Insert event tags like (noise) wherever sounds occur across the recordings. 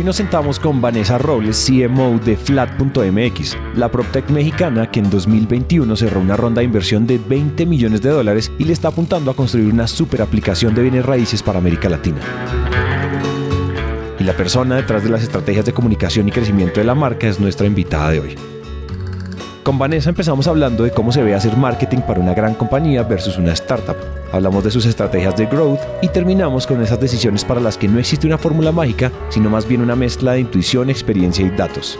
Hoy nos sentamos con Vanessa Robles, CMO de Flat.mx, la PropTech mexicana que en 2021 cerró una ronda de inversión de 20 millones de dólares y le está apuntando a construir una super aplicación de bienes raíces para América Latina. Y la persona detrás de las estrategias de comunicación y crecimiento de la marca es nuestra invitada de hoy. Con Vanessa empezamos hablando de cómo se ve hacer marketing para una gran compañía versus una startup. Hablamos de sus estrategias de growth y terminamos con esas decisiones para las que no existe una fórmula mágica, sino más bien una mezcla de intuición, experiencia y datos.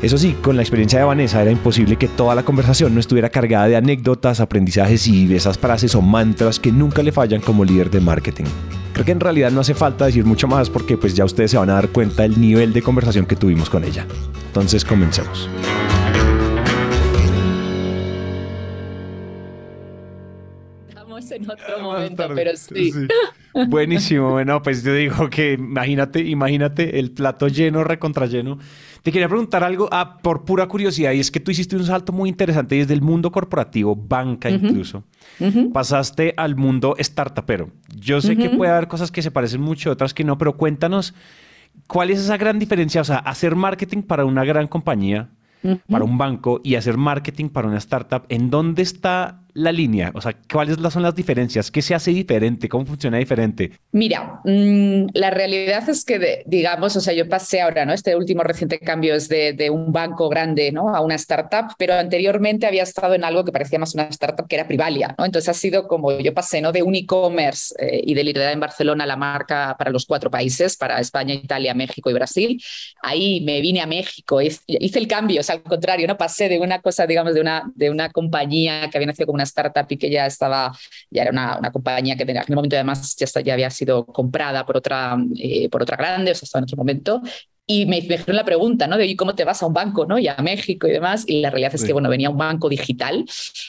Eso sí, con la experiencia de Vanessa era imposible que toda la conversación no estuviera cargada de anécdotas, aprendizajes y esas frases o mantras que nunca le fallan como líder de marketing. Creo que en realidad no hace falta decir mucho más porque pues ya ustedes se van a dar cuenta del nivel de conversación que tuvimos con ella. Entonces comencemos. En otro momento, pero sí. Buenísimo, bueno, pues yo digo que imagínate, imagínate el plato lleno, recontra lleno. Te quería preguntar algo ah, por pura curiosidad y es que tú hiciste un salto muy interesante desde el mundo corporativo, banca incluso. Pasaste al mundo startupero. Yo sé que puede haber cosas que se parecen mucho, otras que no, pero cuéntanos cuál es esa gran diferencia, o sea, hacer marketing para una gran compañía, para un banco y hacer marketing para una startup, ¿en dónde está la línea? O sea, ¿cuáles son las diferencias? ¿Qué se hace diferente? ¿Cómo funciona diferente? Mira, mm, la realidad es que, digamos, o sea, yo pasé ahora, ¿no? Este último reciente cambio es de, un banco grande, ¿no? A una startup, pero anteriormente había estado en algo que parecía más una startup que era Privalia, ¿no? Entonces ha sido como yo pasé, ¿no? De un e-commerce eh, y de liderar en Barcelona la marca para los cuatro países, para España, Italia, México y Brasil. Ahí me vine a México, hice el cambio, o sea, al contrario, ¿no? Pasé de una cosa, digamos, de una, de una compañía que había nacido como una startup y que ya estaba, ya era una, una compañía que en aquel momento además ya, ya había sido comprada por otra, eh, por otra grande, o sea, estaba en otro momento, y me, dijeron la pregunta, ¿no? De cómo te vas a un banco, ¿no? Y a México y demás. Y la realidad es que, bueno, venía un banco digital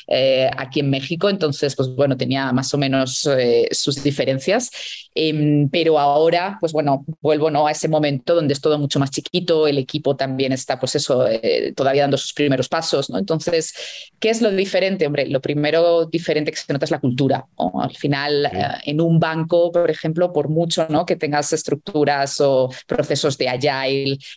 eh, aquí en México, entonces, pues bueno, tenía más o menos eh, sus diferencias. Em, pero ahora, pues bueno, vuelvo ¿no? a ese momento donde es todo mucho más chiquito, el equipo también está, pues eso, eh, todavía dando sus primeros pasos, ¿no? Entonces, ¿qué es lo diferente? Hombre, lo primero diferente que se nota es la cultura. Al final, en un banco, por ejemplo, por mucho ¿no? que tengas estructuras o procesos de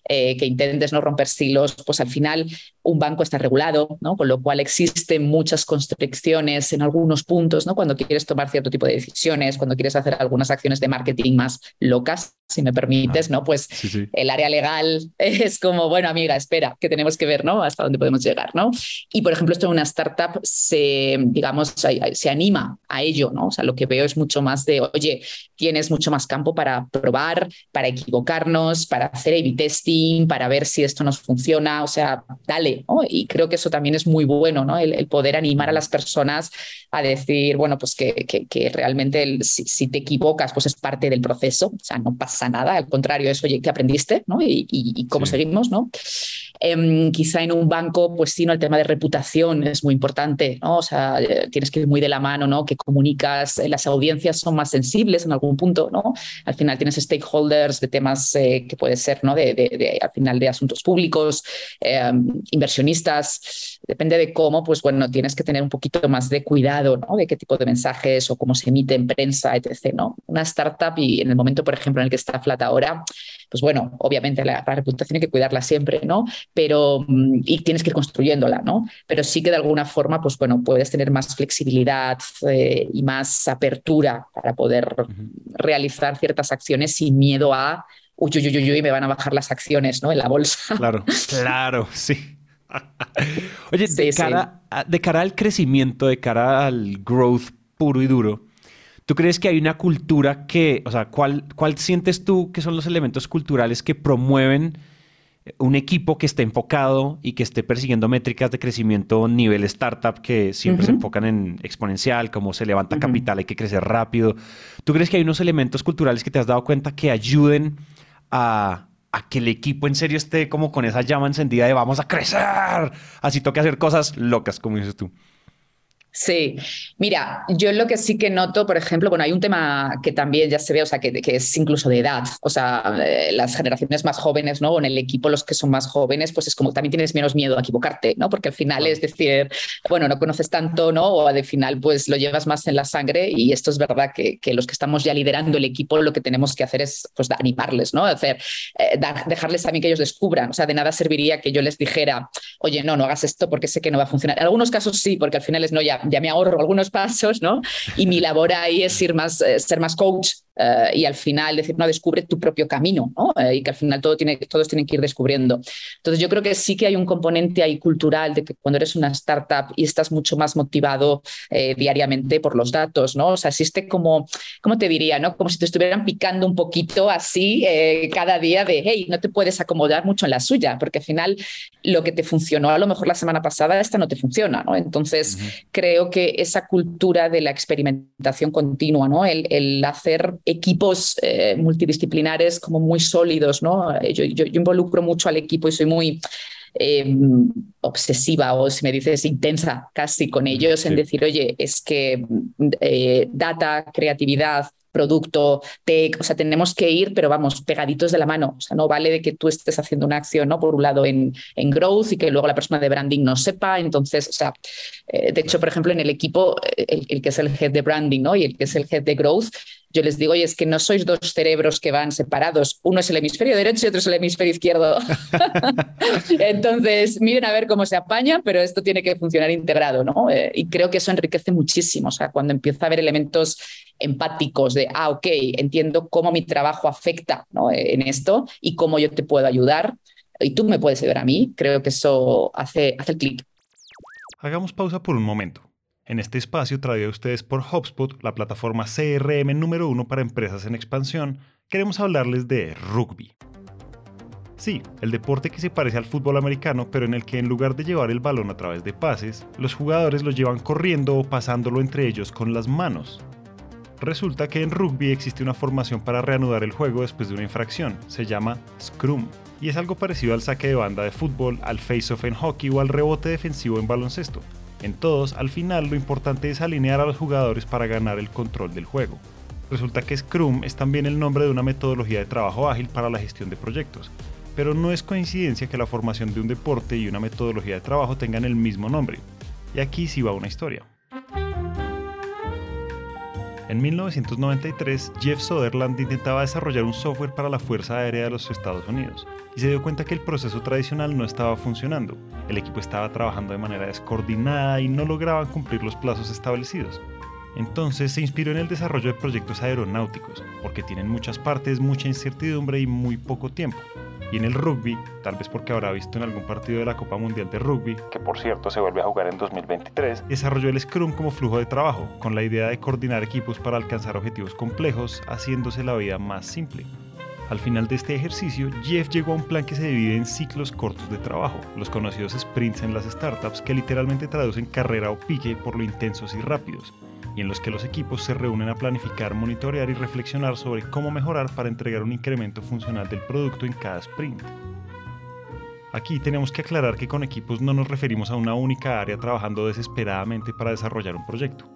eh, que intentes no romper silos, pues al final un banco está regulado, ¿no? con lo cual existen muchas constricciones en algunos puntos, ¿no? cuando quieres tomar cierto tipo de decisiones, cuando quieres hacer algunas acciones de marketing más locas, si me permites, ¿no? pues el área legal (laughs) es como, bueno, amiga, espera, que tenemos que ver ¿no? hasta dónde podemos llegar. ¿no? Y, por ejemplo, esto en una startup se, digamos, se anima a ello. ¿no? O sea, lo que veo es mucho más de, oye, tienes mucho más campo para probar, para equivocarnos, para hacer A-B testing, para ver si esto nos funciona, o sea, dale, y creo que eso también es muy bueno, ¿no? El, poder animar a las personas a decir, bueno, pues que, que, realmente si, te equivocas, pues es parte del proceso, o sea, no pasa nada, al contrario, es, oye, ¿qué aprendiste? ¿no? Y, y, cómo seguimos, ¿no? Em, quizá en un banco, pues sí, ¿no? el tema de reputación es muy importante, ¿no? O sea, eh, tienes que ir muy de la mano, ¿no? Que comunicas, eh, las audiencias son más sensibles en algún punto, ¿no? Al final tienes stakeholders de temas eh, que puede ser, ¿no? De, de, al final de asuntos públicos, em, inversionistas, depende de cómo, pues bueno, tienes que tener un poquito más de cuidado, ¿no? De qué tipo de mensajes o cómo se emite en prensa, etc., ¿no? Una startup y en el momento, por ejemplo, en el que está Flat ahora, pues bueno, obviamente la, reputación hay que cuidarla siempre, ¿no? Pero, mm, y tienes que ir construyéndola, ¿no? Pero sí que de alguna forma, pues bueno, puedes tener más flexibilidad eh, y más apertura para poder realizar ciertas acciones sin miedo a, uy, uy, uy, uy, me van a bajar las acciones, ¿no? En la bolsa. Claro, (laughs) claro, sí. Oye, de, cara, de cara al crecimiento, de cara al growth puro y duro, ¿Tú crees que hay una cultura que, o sea, ¿cuál, cuál sientes tú que son los elementos culturales que promueven un equipo que esté enfocado y que esté persiguiendo métricas de crecimiento nivel startup que siempre se enfocan en exponencial, como se levanta capital, hay que crecer rápido. ¿Tú crees que hay unos elementos culturales que te has dado cuenta que ayuden a, a que el equipo en serio esté como con esa llama encendida de vamos a crecer? Así toca hacer cosas locas, como dices tú. Sí, mira, yo lo que sí que noto, por ejemplo, bueno, hay un tema que también ya se ve, o sea, que, que es incluso de edad, o sea, eh, las generaciones más jóvenes, ¿no? O en el equipo los que son más jóvenes, pues es como también tienes menos miedo a equivocarte, ¿no? Porque al final es decir, bueno, no conoces tanto, ¿no? O al final pues lo llevas más en la sangre y esto es verdad que, que los que estamos ya liderando el equipo lo que tenemos que hacer es pues animarles, ¿no? Hacer, eh, dejarles también que ellos descubran, o sea, de nada serviría que yo les dijera, oye, no, no hagas esto porque sé que no va a funcionar. En algunos casos sí, porque al final es no, ya ya me ahorro algunos pasos, ¿no? Y mi labor ahí es ir más, eh, ser más coach eh, y al final decir, no, descubre tu propio camino, ¿no? Eh, y que al final todo tiene, todos tienen que ir descubriendo. Entonces yo creo que sí que hay un componente ahí cultural de que cuando eres una startup y estás mucho más motivado diariamente por los datos, ¿no? O sea, existe como, ¿cómo te diría, no? Como si te estuvieran picando un poquito así cada día de, hey, no te puedes acomodar mucho en la suya, porque al final lo que te funcionó a lo mejor la semana pasada, esta no te funciona, ¿no? Entonces creo que esa cultura de la experimentación continua, ¿no? El, hacer equipos eh, multidisciplinares como muy sólidos, ¿no? Eh, yo, yo, involucro mucho al equipo y soy muy em, obsesiva o si me dices intensa casi con ellos en decir, oye, es que eh, data, creatividad, producto, tech, o sea, tenemos que ir, pero vamos, pegaditos de la mano. O sea, no vale de que tú estés haciendo una acción, ¿no? Por un lado en, en growth y que luego la persona de branding no sepa. Entonces, o sea, eh, de hecho, por ejemplo, en el equipo, el, el, que es el head de branding, ¿no? Y el que es el head de growth, yo les digo, oye, es que no sois dos cerebros que van separados, uno es el hemisferio derecho y otro es el hemisferio izquierdo. (laughs) Entonces, miren a ver cómo se apaña, pero esto tiene que funcionar integrado, ¿no? Eh, y creo que eso enriquece muchísimo, o sea, cuando empieza a haber elementos empáticos de, ah, ok, entiendo cómo mi trabajo afecta ¿no? en esto y cómo yo te puedo ayudar y tú me puedes ayudar a mí, creo que eso hace, hace el clic. Hagamos pausa por un momento. En este espacio traído a ustedes por HubSpot, la plataforma CRM número uno para empresas en expansión, queremos hablarles de rugby. Sí, el deporte que se parece al fútbol americano, pero en el que en lugar de llevar el balón a través de pases, los jugadores lo llevan corriendo o pasándolo entre ellos con las manos. Resulta que en rugby existe una formación para reanudar el juego después de una infracción, se llama Scrum, y es algo parecido al saque de banda de fútbol, al face-off en hockey o al rebote defensivo en baloncesto. En todos, al final lo importante es alinear a los jugadores para ganar el control del juego. Resulta que Scrum es también el nombre de una metodología de trabajo ágil para la gestión de proyectos, pero no es coincidencia que la formación de un deporte y una metodología de trabajo tengan el mismo nombre. Y aquí sí va una historia. En 1993, Jeff Soderland intentaba desarrollar un software para la Fuerza Aérea de los Estados Unidos y se dio cuenta que el proceso tradicional no estaba funcionando. El equipo estaba trabajando de manera descoordinada y no lograban cumplir los plazos establecidos. Entonces se inspiró en el desarrollo de proyectos aeronáuticos, porque tienen muchas partes, mucha incertidumbre y muy poco tiempo. Y en el rugby, tal vez porque habrá visto en algún partido de la Copa Mundial de Rugby, que por cierto se vuelve a jugar en 2023, desarrolló el Scrum como flujo de trabajo, con la idea de coordinar equipos para alcanzar objetivos complejos, haciéndose la vida más simple. Al final de este ejercicio, Jeff llegó a un plan que se divide en ciclos cortos de trabajo, los conocidos sprints en las startups, que literalmente traducen carrera o pique por lo intensos y rápidos, y en los que los equipos se reúnen a planificar, monitorear y reflexionar sobre cómo mejorar para entregar un incremento funcional del producto en cada sprint. Aquí tenemos que aclarar que con equipos no nos referimos a una única área trabajando desesperadamente para desarrollar un proyecto.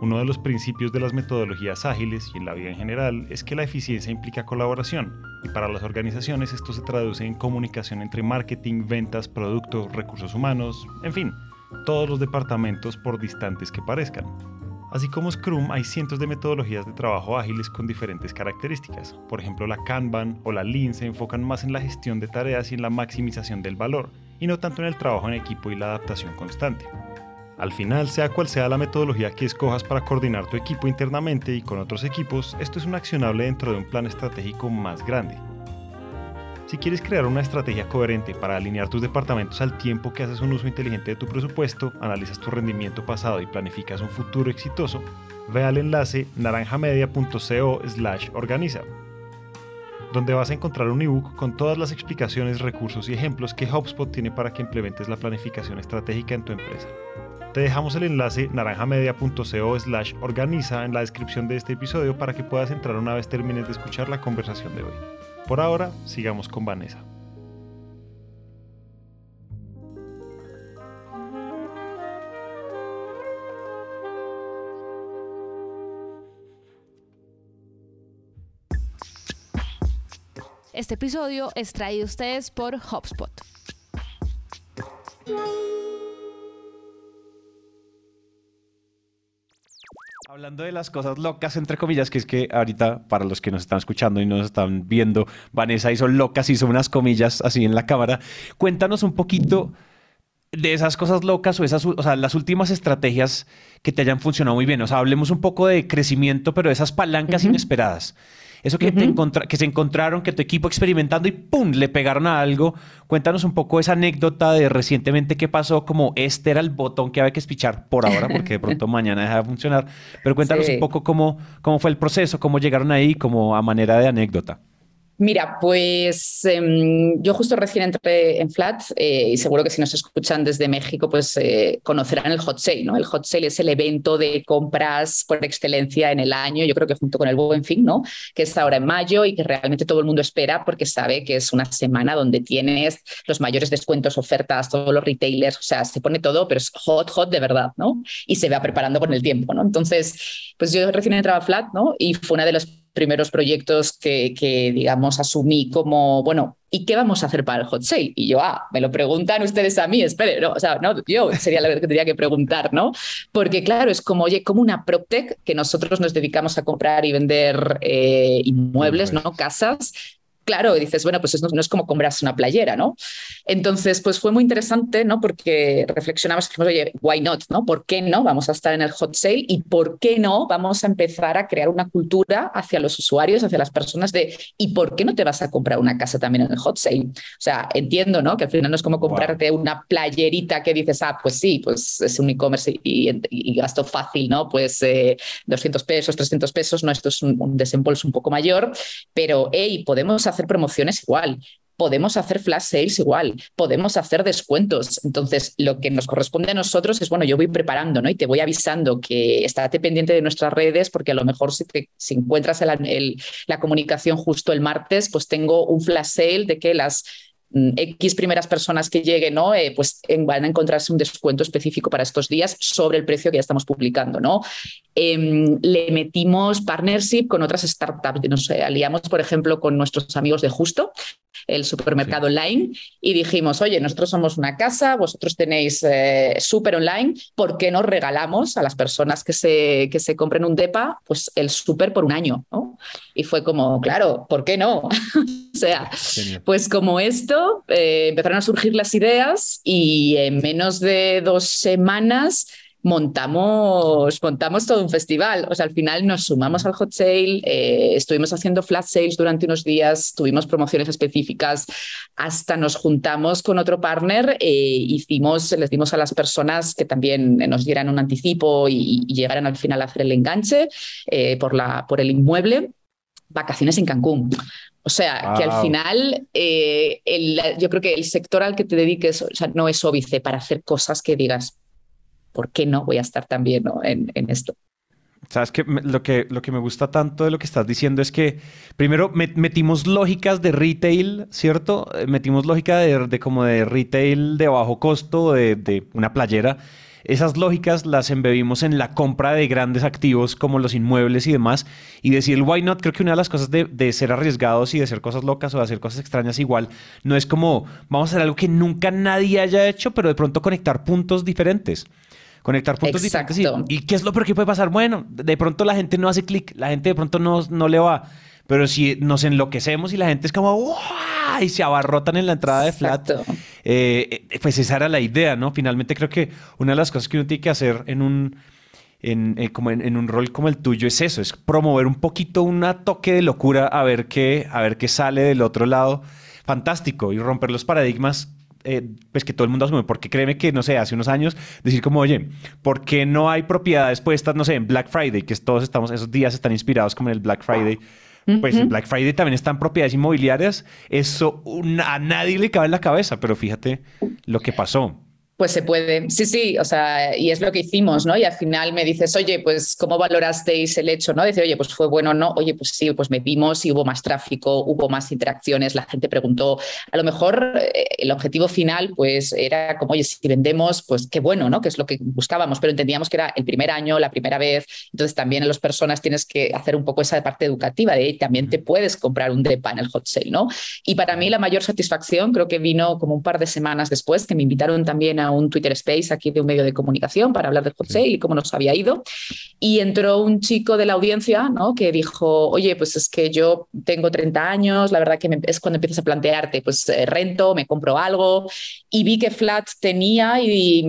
Uno de los principios de las metodologías ágiles y en la vida en general es que la eficiencia implica colaboración, y para las organizaciones esto se traduce en comunicación entre marketing, ventas, productos, recursos humanos, en fin, todos los departamentos por distantes que parezcan. Así como Scrum, hay cientos de metodologías de trabajo ágiles con diferentes características. Por ejemplo, la Kanban o la Lean se enfocan más en la gestión de tareas y en la maximización del valor, y no tanto en el trabajo en equipo y la adaptación constante. Al final, sea cual sea la metodología que escojas para coordinar tu equipo internamente y con otros equipos, esto es un accionable dentro de un plan estratégico más grande. Si quieres crear una estrategia coherente para alinear tus departamentos al tiempo que haces un uso inteligente de tu presupuesto, analizas tu rendimiento pasado y planificas un futuro exitoso, ve al enlace naranjamedia.co/organiza. donde vas a encontrar un ebook con todas las explicaciones, recursos y ejemplos que HubSpot tiene para que implementes la planificación estratégica en tu empresa. Te dejamos el enlace naranjamedia.co slash organiza en la descripción de este episodio para que puedas entrar una vez termines de escuchar la conversación de hoy. Por ahora, sigamos con Vanessa. Este episodio es traído a ustedes por HubSpot. Hablando de las cosas locas, entre comillas, que es que ahorita, para los que nos están escuchando y nos están viendo, Vanessa hizo locas, hizo unas comillas así en la cámara. Cuéntanos un poquito de esas cosas locas o esas, o sea, las últimas estrategias que te hayan funcionado muy bien. O sea, hablemos un poco de crecimiento, pero de esas palancas inesperadas. Eso que, que se encontraron, que tu equipo experimentando y ¡pum! le pegaron a algo. Cuéntanos un poco esa anécdota de recientemente qué pasó, como este era el botón que había que espichar por ahora, porque de pronto (laughs) mañana deja de funcionar. Pero cuéntanos un poco cómo, cómo fue el proceso, cómo llegaron ahí, como a manera de anécdota. Mira, pues em, yo justo recién entré en Flat eh, y seguro que si nos escuchan desde México, pues eh, conocerán el Hot Sale, ¿no? El Hot Sale es el evento de compras por excelencia en el año, yo creo que junto con el Buen Fin, ¿no? Que es ahora en mayo y que realmente todo el mundo espera porque sabe que es una semana donde tienes los mayores descuentos, ofertas, todos los retailers, o sea, se pone todo, pero es hot, hot de verdad, ¿no? Y se va preparando con el tiempo, ¿no? Entonces, pues yo recién entraba a Flat, ¿no? Y fue una de los primeros proyectos que, que, digamos, asumí como, bueno, ¿y qué vamos a hacer para el hot sale? Y yo, ah, me lo preguntan ustedes a mí, espere, no, o sea, no, yo sería la que tendría que preguntar, ¿no? Porque claro, es como, oye, como una PropTech que nosotros nos dedicamos a comprar y vender eh, inmuebles, ¿no? Casas, claro, dices, bueno, pues no, no, es como comprarse una playera, ¿no? Entonces, pues fue muy interesante, ¿no? Porque reflexionamos, oye, why not, ¿no? ¿Por qué no vamos a estar en el hot sale y por qué no vamos a empezar a crear una cultura hacia los usuarios, hacia las personas de, ¿y por qué no te vas a comprar una casa también en el hot sale? O sea, entiendo, ¿no? Que al final no es como comprarte una playerita que dices, ah, pues sí, pues es un e-commerce y, gasto fácil, ¿no? Pues 200 eh, pesos, 300 pesos, no, esto es un, un desembolso un poco mayor, pero, hey, podemos hacer hacer promociones igual, podemos hacer flash sales igual, podemos hacer descuentos. Entonces, lo que nos corresponde a nosotros es, bueno, yo voy preparando, ¿no? Y te voy avisando que estate pendiente de nuestras redes, porque a lo mejor si, te, si encuentras la comunicación justo el martes, pues tengo un flash sale de que las X primeras personas que lleguen, ¿no? Eh, pues van a encontrarse un descuento específico para estos días sobre el precio que ya estamos publicando, ¿no? Em, le metimos partnership con otras startups, nos aliamos, por ejemplo, con nuestros amigos de Justo, el supermercado online, y dijimos, oye, nosotros somos una casa, vosotros tenéis eh, súper online, ¿por qué no regalamos a las personas que se, que se compren un DEPA pues el súper por un año? ¿no? Y fue como, claro, ¿por qué no? (laughs) o sea, pues como esto, eh, empezaron a surgir las ideas y en menos de dos semanas montamos, montamos todo un festival. O sea, al final nos sumamos al hot sale, eh, estuvimos haciendo flash sales durante unos días, tuvimos promociones específicas, hasta nos juntamos con otro partner, eh, hicimos, les dimos a las personas que también nos dieran un anticipo y, llegaran al final a hacer el enganche eh, por, la, por el inmueble, vacaciones en Cancún. O sea, que al final yo creo que el sector al que te dediques o sea, no es óbice para hacer cosas que digas, ¿por qué no voy a estar también en, esto? Sabes que lo, que lo que me gusta tanto de lo que estás diciendo es que primero metimos lógicas de retail, ¿cierto? Eh, metimos lógica de, como de retail de bajo costo, de, una playera. Esas lógicas las embebimos en la compra de grandes activos como los inmuebles y demás. Y decir why not, creo que una de las cosas de, de, ser arriesgados y de hacer cosas locas o de hacer cosas extrañas igual, no es como vamos a hacer algo que nunca nadie haya hecho, pero de pronto conectar puntos diferentes conectar puntos Exacto. diferentes. ¿Y, qué es lo peor que puede pasar? Bueno, de pronto la gente no hace clic, la gente de pronto no, no le va. Pero si nos enloquecemos y la gente es como ¡Wow! y se abarrotan en la entrada de Flat, eh, eh, pues esa era la idea, ¿no? Finalmente creo que una de las cosas que uno tiene que hacer en un, eh, como en, un rol como el tuyo es eso, es promover un poquito un toque de locura a ver qué, a ver qué sale del otro lado. Fantástico y romper los paradigmas pues que todo el mundo asume, porque créeme que, no sé, hace unos años, decir como, oye, ¿por qué no hay propiedades puestas, no sé, en Black Friday? Que todos estamos, esos días están inspirados como en el Black Friday. Pues el Black Friday también está en propiedades inmobiliarias. Eso a nadie le cabe en la cabeza, pero fíjate lo que pasó. Pues se puede, sí, sí, o sea, y es lo que hicimos, ¿no? Y al final me dices, oye, pues, ¿cómo valorasteis el hecho, no? Dice, oye, pues fue bueno no, oye, pues sí, pues me vimos y hubo más tráfico, hubo más interacciones, la gente preguntó. A lo mejor eh, el objetivo final, pues, era como, oye, si vendemos, pues qué bueno, ¿no? Que es lo que buscábamos, pero entendíamos que era el primer año, la primera vez, entonces también en las personas tienes que hacer un poco esa parte educativa de, también te puedes comprar un DEPA en el hot sale, ¿no? Y para mí la mayor satisfacción creo que vino como un par de semanas después, que me invitaron también a un Twitter Space aquí de un medio de comunicación para hablar del hot sale y cómo nos había ido. Y entró un chico de la audiencia ¿no? que dijo, oye, pues es que yo tengo 30 años, la verdad que es cuando empiezas a plantearte, pues eh, rento, me compro algo. Y vi que Flat tenía y,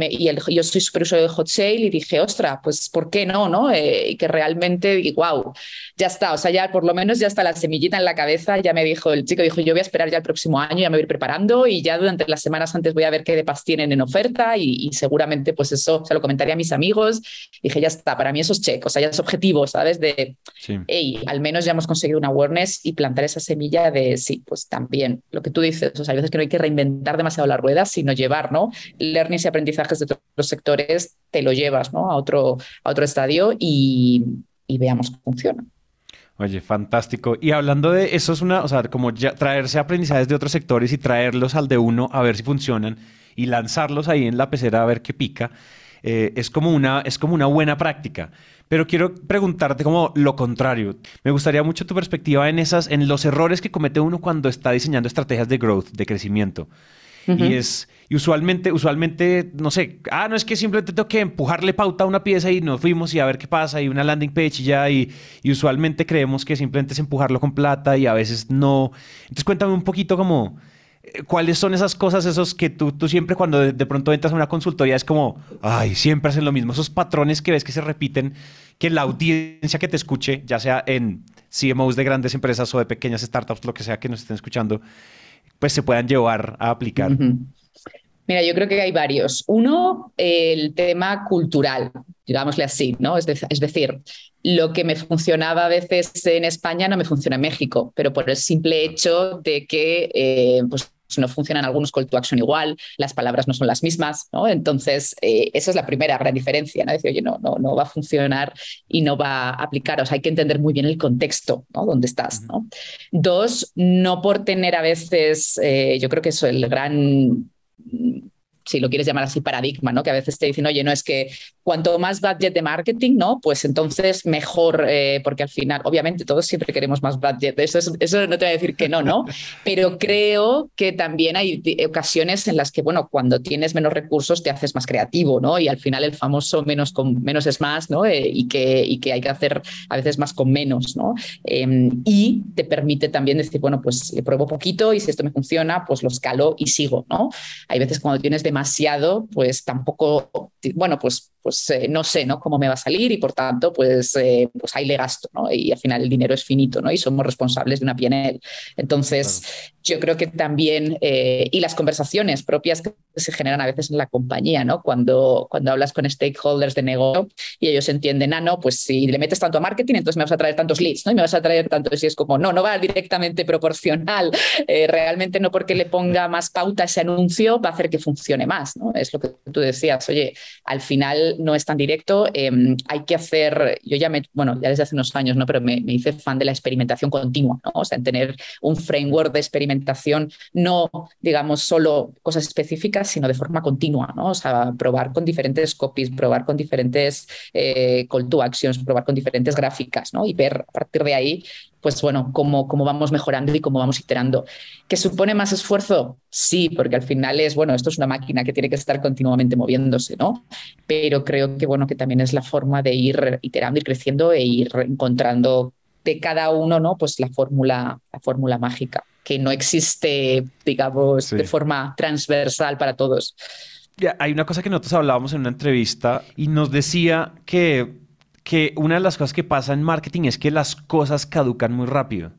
yo soy super usuario de hot sale y dije, ostra, pues ¿por qué no? no? Eh, y que realmente, wow, ya está, o sea, ya por lo menos ya está la semillita en la cabeza, ya me dijo el chico, dijo, yo voy a esperar ya el próximo año, ya me voy a ir preparando y ya durante las semanas antes voy a ver qué depas tienen en oferta y, seguramente pues eso se lo comentaría a mis amigos. Dije, ya está, para mí eso es check, o sea, ya es objetivo, ¿sabes? De, hey, al menos ya hemos conseguido una awareness y plantar esa semilla de, sí, pues también, lo que tú dices, o sea, hay veces que no hay que reinventar demasiado la rueda, sino llevar, ¿no? Learnings y aprendizajes de otros sectores, te lo llevas, ¿no? A otro, a otro estadio y, y veamos cómo funciona. Oye, fantástico. Y hablando de eso es una, o sea, como ya traerse aprendizajes de otros sectores y traerlos al de uno a ver si funcionan y lanzarlos ahí en la pecera a ver qué pica, eh, es, como una, es como una buena práctica. Pero quiero preguntarte como lo contrario. Me gustaría mucho tu perspectiva en, esas, en los errores que comete uno cuando está diseñando estrategias de growth, de crecimiento. Y es, y usualmente, usualmente, no sé, ah, no es que simplemente tengo que empujarle pauta a una pieza y nos fuimos y a ver qué pasa y una landing page y ya, y, y usualmente creemos que simplemente es empujarlo con plata y a veces no. Entonces cuéntame un poquito como ¿Cuáles son esas cosas, esos que tú, tú siempre cuando de, pronto entras a una consultoría es como, ay, siempre hacen lo mismo, esos patrones que ves que se repiten, que la audiencia que te escuche, ya sea en CMOs de grandes empresas o de pequeñas startups, lo que sea que nos estén escuchando, pues se puedan llevar a aplicar? Mira, yo creo que hay varios. Uno, el tema cultural, digámosle así, ¿no? Es, es, decir, lo que me funcionaba a veces en España no me funciona en México, pero por el simple hecho de que eh, pues, no funcionan algunos call to action igual, las palabras no son las mismas, ¿no? Entonces, eh, esa es la primera gran diferencia, ¿no? Decir, oye, no, no, no va a funcionar y no va a aplicar. O sea, hay que entender muy bien el contexto, ¿no? Donde estás, ¿no? Dos, no por tener a veces, eh, yo creo que eso es el gran si lo quieres llamar así, paradigma, ¿no? Que a veces te dicen, oye, no es que cuanto más budget de marketing, ¿no? Pues entonces mejor, eh, porque al final, obviamente, todos siempre queremos más budget. Eso, eso no te voy a decir que no, ¿no? (laughs) Pero creo que también hay ocasiones en las que, bueno, cuando tienes menos recursos te haces más creativo, ¿no? Y al final el famoso menos con menos es más, ¿no? Eh, y, que, y que hay que hacer a veces más con menos, ¿no? Em, y te permite también decir, bueno, pues le pruebo poquito y si esto me funciona, pues lo escalo y sigo, ¿no? Hay veces cuando tienes demasiado demasiado, pues tampoco, bueno, pues, pues eh, no sé, ¿no? Cómo me va a salir y por tanto, pues, eh, pues ahí le gasto, ¿no? Y al final el dinero es finito, ¿no? Y somos responsables de una PNL. Entonces, yo creo que también, eh, y las conversaciones propias que se generan a veces en la compañía, ¿no? Cuando, cuando hablas con stakeholders de negocio y ellos entienden, ah, no, pues si le metes tanto a marketing, entonces me vas a traer tantos leads, ¿no? Y me vas a traer tantos, y es como, no, no va directamente proporcional, realmente no porque le ponga más pauta a ese anuncio va a hacer que funcione más, ¿no? Es lo que tú decías, oye, al final no es tan directo, em, hay que hacer, yo ya me, bueno, ya desde hace unos años, ¿no? Pero me, me, hice fan de la experimentación continua, ¿no? O sea, en tener un framework de experimentación, no, digamos, solo cosas específicas, sino de forma continua, ¿no? O sea, probar con diferentes copies, probar con diferentes eh, call to actions, probar con diferentes gráficas, ¿no? Y ver a partir de ahí pues bueno, cómo, cómo vamos mejorando y cómo vamos iterando. ¿Que supone más esfuerzo? Sí, porque al final es, bueno, esto es una máquina que tiene que estar continuamente moviéndose, ¿no? Pero creo que, bueno, que también es la forma de ir iterando, ir creciendo e ir encontrando de cada uno, ¿no? Pues la fórmula, la fórmula mágica, que no existe, digamos, de forma transversal para todos. hay una cosa que nosotros hablábamos en una entrevista y nos decía que que una de las cosas que pasa en marketing es que las cosas caducan muy rápido.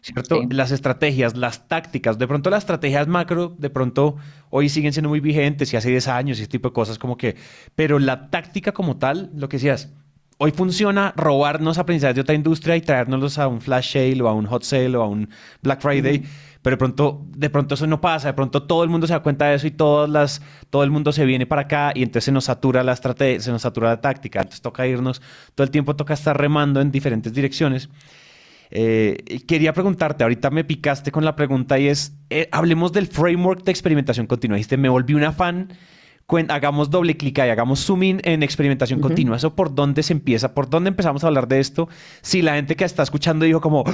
¿Cierto? Las estrategias, las tácticas, de pronto las estrategias macro, de pronto hoy siguen siendo muy vigentes y hace 10 años y este tipo de cosas como que, pero la táctica como tal, lo que decías, hoy funciona robarnos aprendizajes de otra industria y traérnoslos a un flash sale o a un hot sale o a un Black Friday. Pero de pronto, de pronto eso no pasa, de pronto todo el mundo se da cuenta de eso y todas las, todo el mundo se viene para acá y entonces se nos satura la estrategia, se nos satura la táctica, entonces toca irnos, todo el tiempo toca estar remando en diferentes direcciones. Eh, quería preguntarte, ahorita me picaste con la pregunta y es, eh, hablemos del framework de experimentación continua. Dijiste, me volví una fan, hagamos doble clic y hagamos zoom in en experimentación continua. ¿Eso por dónde se empieza? ¿Por dónde empezamos a hablar de esto? Si la gente que está escuchando dijo como,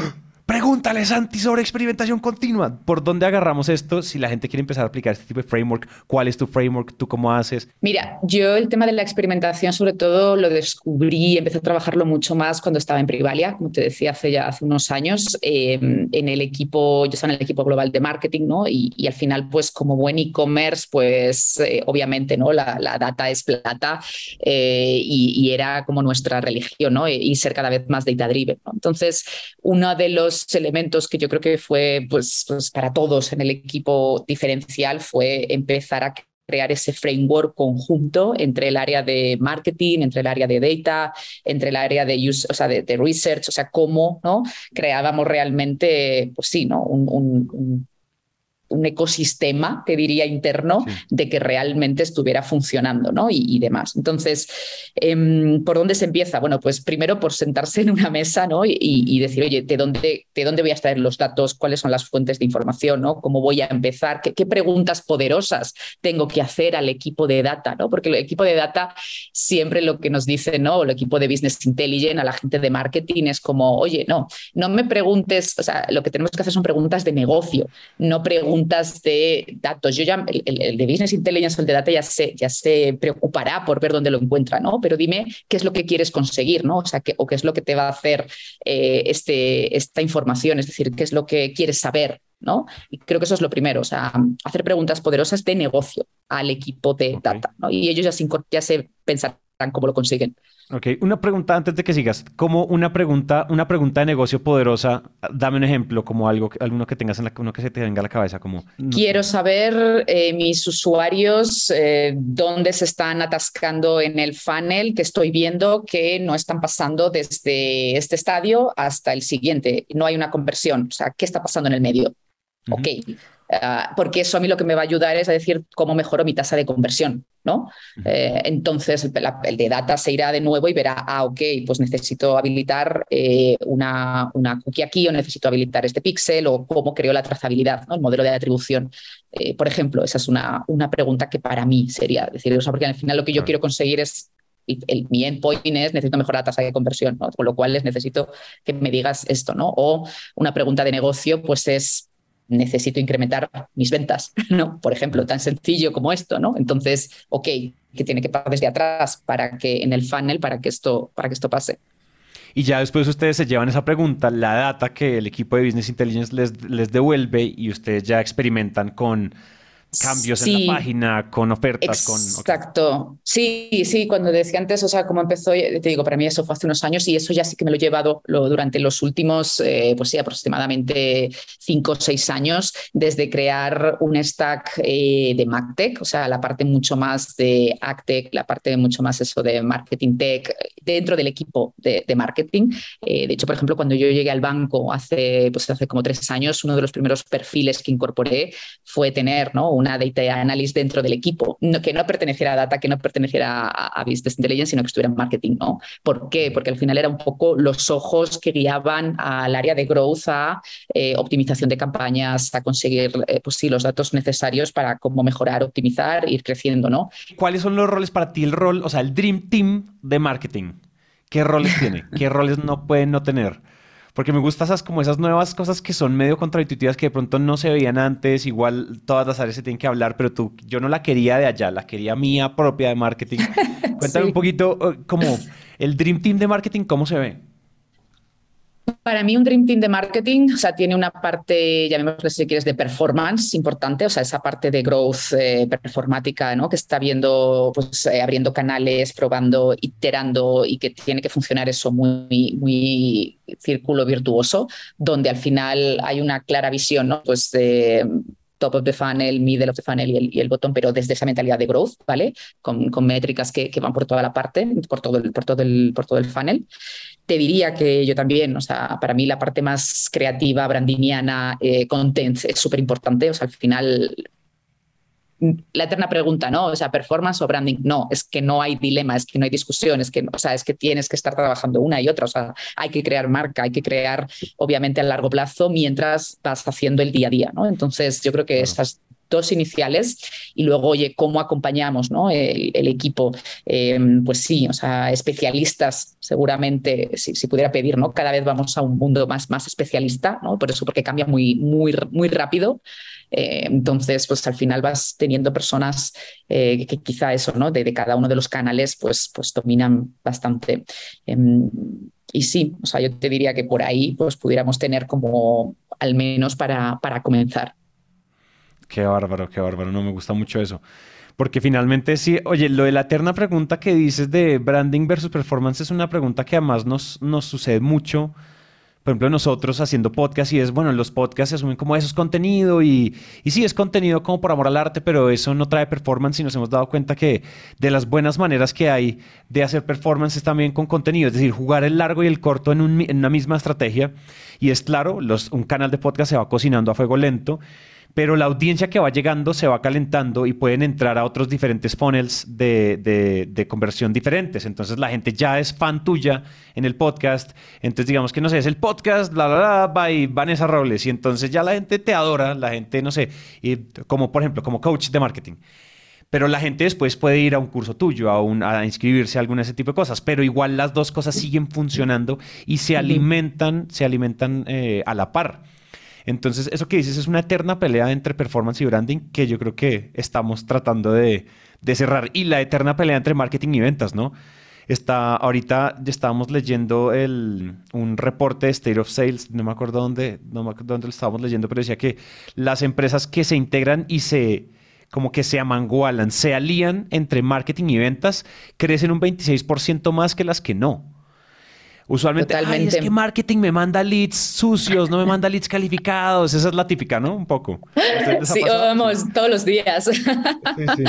Pregúntale, Santi, sobre experimentación continua. ¿Por dónde agarramos esto? Si la gente quiere empezar a aplicar este tipo de framework, ¿cuál es tu framework? ¿Tú cómo haces? Mira, yo el tema de la experimentación, sobre todo, lo descubrí, empecé a trabajarlo mucho más cuando estaba en Privalia, como te decía hace ya hace unos años, em, en el equipo, yo estaba en el equipo global de marketing, ¿no? Y, al final, pues como buen e-commerce, pues eh, obviamente, ¿no? La, data es plata eh, y, era como nuestra religión, ¿no? Y ser cada vez más data driven, ¿no? Entonces, uno de los elementos que yo creo que fue pues, pues, para todos en el equipo diferencial fue empezar a crear ese framework conjunto entre el área de marketing, entre el área de data, entre el área de, use, o sea, de, research, o sea, cómo ¿no? creábamos realmente, pues sí, ¿no? un ecosistema, te diría, interno de que realmente estuviera funcionando ¿no? y, demás. Entonces, em, ¿por dónde se empieza? Bueno, pues primero por sentarse en una mesa ¿no? y, decir, oye, ¿de dónde, ¿de dónde voy a extraer los datos? ¿Cuáles son las fuentes de información? ¿no? ¿Cómo voy a empezar? ¿Qué, preguntas poderosas tengo que hacer al equipo de data? ¿no? Porque el equipo de data siempre lo que nos dice, ¿no? el equipo de Business Intelligence, a la gente de marketing, es como, oye, no, no me preguntes, o sea, lo que tenemos que hacer son preguntas de negocio, no preguntas de datos. Yo ya, el, de Business Intelligence el de Data ya se, ya se preocupará por ver dónde lo encuentra, ¿no? Pero dime qué es lo que quieres conseguir, ¿no? O sea, qué, o qué es lo que te va a hacer eh, este, esta información, es decir, qué es lo que quieres saber, ¿no? Y creo que eso es lo primero, o sea, hacer preguntas poderosas de negocio al equipo de data, ¿no? Y ellos ya se, ya se pensarán cómo lo consiguen. Ok, una pregunta antes de que sigas. Como una pregunta, una pregunta de negocio poderosa, dame un ejemplo, como algo, alguno que tengas en la, uno que se te venga a la cabeza, como. Quiero saber eh, mis usuarios eh, dónde se están atascando en el funnel que estoy viendo que no están pasando desde este estadio hasta el siguiente. No hay una conversión. O sea, ¿qué está pasando en el medio? Ok. Ah, porque eso a mí lo que me va a ayudar es a decir cómo mejoro mi tasa de conversión, ¿no? Eh, entonces el, de data se irá de nuevo y verá, ah, ok, pues necesito habilitar eh, una, una cookie aquí o necesito habilitar este pixel o cómo creo la trazabilidad, ¿no? El modelo de atribución. Eh, por ejemplo, esa es una, una pregunta que para mí sería decir, o sea, porque al final lo que yo quiero conseguir es el, mi endpoint es necesito mejorar la tasa de conversión, ¿no? con lo cual les necesito que me digas esto, ¿no? O una pregunta de negocio, pues es necesito incrementar mis ventas, (laughs) ¿no? Por ejemplo, tan sencillo como esto, ¿no? Entonces, ok, que tiene que pasar desde atrás para que en el funnel, para que esto, para que esto pase. Y ya después ustedes se llevan esa pregunta, la data que el equipo de Business Intelligence les, les devuelve y ustedes ya experimentan con cambios en la página, con ofertas, con... Exacto. Sí, sí, cuando decía antes, o sea, cómo empezó, te digo, para mí eso fue hace unos años y eso ya sí que me lo he llevado lo, durante los últimos, eh, pues sí, aproximadamente cinco o seis años, desde crear un stack eh, de MacTech, o sea, la parte mucho más de AgTech, la parte mucho más eso de Marketing Tech, dentro del equipo de, marketing. Eh, de hecho, por ejemplo, cuando yo llegué al banco hace, pues hace como tres años, uno de los primeros perfiles que incorporé fue tener, ¿no? Una data analyst dentro del equipo, que no perteneciera a data, que no perteneciera a, business intelligence, sino que estuviera en marketing. ¿no? ¿Por qué? Porque al final era un poco los ojos que guiaban al área de growth, a eh, optimización de campañas, a conseguir eh, pues sí, los datos necesarios para cómo mejorar, optimizar, ir creciendo. ¿no? ¿Cuáles son los roles para ti? El rol, o sea, el Dream Team de marketing. ¿Qué roles tiene? ¿Qué roles no pueden no tener? Porque me gustan esas como esas nuevas cosas que son medio contraintuitivas que de pronto no se veían antes. Igual todas las áreas se tienen que hablar, pero tú, yo no la quería de allá, la quería mía propia de marketing. (laughs) Cuéntame un poquito eh, como el Dream Team de marketing, ¿cómo se ve? Para mí un Dream Team de marketing, o sea, tiene una parte, llamémosle si quieres, de performance importante, o sea, esa parte de growth eh, performática, ¿no? Que está viendo, pues, eh, abriendo canales, probando, iterando y que tiene que funcionar eso muy, muy círculo virtuoso, donde al final hay una clara visión, ¿no? Pues de top of the funnel, middle of the funnel y el, bottom, pero desde esa mentalidad de growth, ¿vale? Con, métricas que, que, van por toda la parte, por todo, el, por, todo el, por todo el funnel. Te diría que yo también, o sea, para mí la parte más creativa, brandiniana, eh, content es súper importante. O sea, al final la eterna pregunta, ¿no? O sea, performance o branding. No, es que no hay dilema, es que no hay discusión, es que, o sea, es que tienes que estar trabajando una y otra. O sea, hay que crear marca, hay que crear, obviamente, a largo plazo mientras vas haciendo el día a día, ¿no? Entonces, yo creo que estas dos iniciales y luego, oye, cómo acompañamos ¿no? el, equipo. Eh, pues sí, o sea, especialistas, seguramente, si, pudiera pedir, ¿no? Cada vez vamos a un mundo más, más especialista, ¿no? Por eso, porque cambia muy, muy, muy rápido. Eh, entonces, pues al final vas teniendo personas eh, que quizá eso, ¿no? De, de, cada uno de los canales, pues, pues dominan bastante. Em, y sí, o sea, yo te diría que por ahí pues pudiéramos tener como al menos para, para comenzar. Qué bárbaro, qué bárbaro, no me gusta mucho eso. Porque finalmente sí, oye, lo de la eterna pregunta que dices de branding versus performance es una pregunta que además nos, nos sucede mucho por ejemplo, nosotros haciendo podcast y es, bueno, los podcasts se asumen como eso es contenido y, y sí, es contenido como por amor al arte, pero eso no trae performance y nos hemos dado cuenta que de las buenas maneras que hay de hacer performance es también con contenido, es decir, jugar el largo y el corto en, un, en una misma estrategia. Y es claro, un canal de podcast se va cocinando a fuego lento pero la audiencia que va llegando se va calentando y pueden entrar a otros diferentes funnels de, de, conversión diferentes. Entonces la gente ya es fan tuya en el podcast. Entonces digamos que, no sé, es el podcast, la, la, la, by Vanessa Robles. Y entonces ya la gente te adora, la gente, no sé, y como por ejemplo, como coach de marketing. Pero la gente después puede ir a un curso tuyo, a, un, a inscribirse a alguna de ese tipo de cosas. Pero igual las dos cosas siguen funcionando y se alimentan, se alimentan eh, a la par. Entonces, eso que dices es una eterna pelea entre performance y branding que yo creo que estamos tratando de, cerrar. Y la eterna pelea entre marketing y ventas, ¿no? Está, ahorita estábamos leyendo el, un reporte de State of Sales, no me acuerdo dónde, no me acuerdo dónde lo estábamos leyendo, pero decía que las empresas que se integran y se como que se amangualan, se alían entre marketing y ventas, crecen un 26% más que las que no. Usualmente, Ay, es que marketing me manda leads sucios, no me manda leads calificados. Esa es la típica, ¿no? Un poco. Sí, vamos, todos los días. Sí, sí.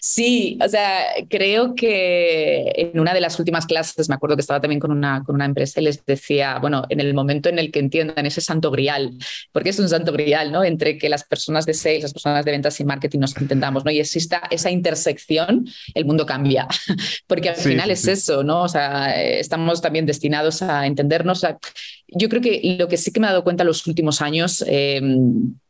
sí, o sea, creo que en una de las últimas clases, me acuerdo que estaba también con una, con una empresa y les decía, bueno, en el momento en el que entiendan ese santo grial, porque es un santo grial, ¿no? Entre que las personas de sales, las personas de ventas y marketing nos entendamos, ¿no? Y exista esa intersección, el mundo cambia, (laughs) porque al final es eso, ¿no? O sea, estamos también destinados a entendernos. Yo creo que lo que sí que me he dado cuenta en los últimos años, eh,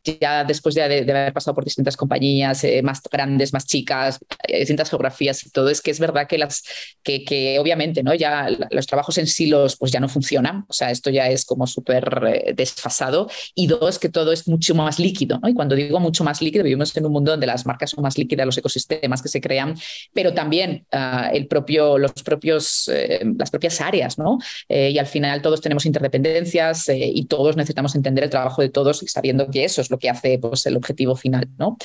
ya después de, de, haber pasado por distintas compañías eh, más grandes, más chicas, eh, distintas geografías y todo, es que es verdad que, las, que, que obviamente ¿no? ya los trabajos en silos pues ya no funcionan, o sea, esto ya es como súper desfasado. Y dos, que todo es mucho más líquido. ¿no? Y cuando digo mucho más líquido, vivimos en un mundo donde las marcas son más líquidas, los ecosistemas que se crean, pero también uh, el propio, los propios, las propias áreas. ¿no? y al final todos tenemos interdependencias y todos necesitamos entender el trabajo de todos y sabiendo que eso es lo que hace pues, el objetivo final, ¿no?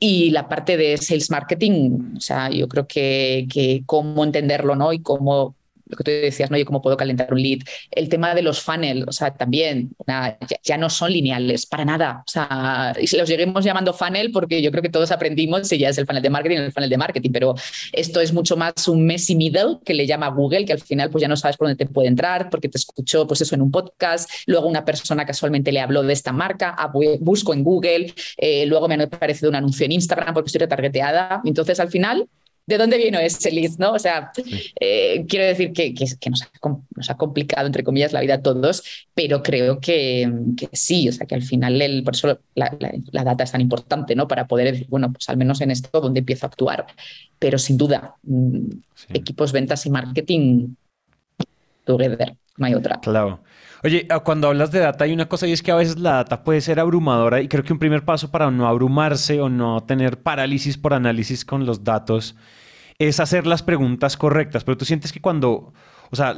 Y la parte de sales marketing, o sea, yo creo que, que cómo entenderlo, ¿no? Y cómo lo que tú decías, ¿no? Yo cómo puedo calentar un lead. El tema de los funnels, o sea, también ya, ya, no son lineales, para nada. O sea, y los lleguemos llamando funnel porque yo creo que todos aprendimos si ya es el funnel de marketing, el funnel de marketing, pero esto es mucho más un messy middle que le llama Google, que al final pues ya no sabes por dónde te puede entrar porque te escuchó pues eso en un podcast, luego una persona casualmente le habló de esta marca, ah, busco en Google, eh, luego me ha aparecido un anuncio en Instagram porque estoy retargeteada. Entonces al final ¿de dónde vino ese lead? ¿no? O sea, eh, quiero decir que, que, nos, ha, nos, ha, complicado, entre comillas, la vida a todos, pero creo que, que sí, o sea, que al final, el, por eso la, la, data es tan importante, ¿no? Para poder decir, bueno, pues al menos en esto, ¿dónde empiezo a actuar? Pero sin duda, mm, equipos, ventas y marketing, together, no hay otra. Claro. Oye, ah, cuando hablas de data hay una cosa y es que a veces la data puede ser abrumadora y creo que un primer paso para no abrumarse o no tener parálisis por análisis con los datos es hacer las preguntas correctas. Pero tú sientes que cuando, o sea,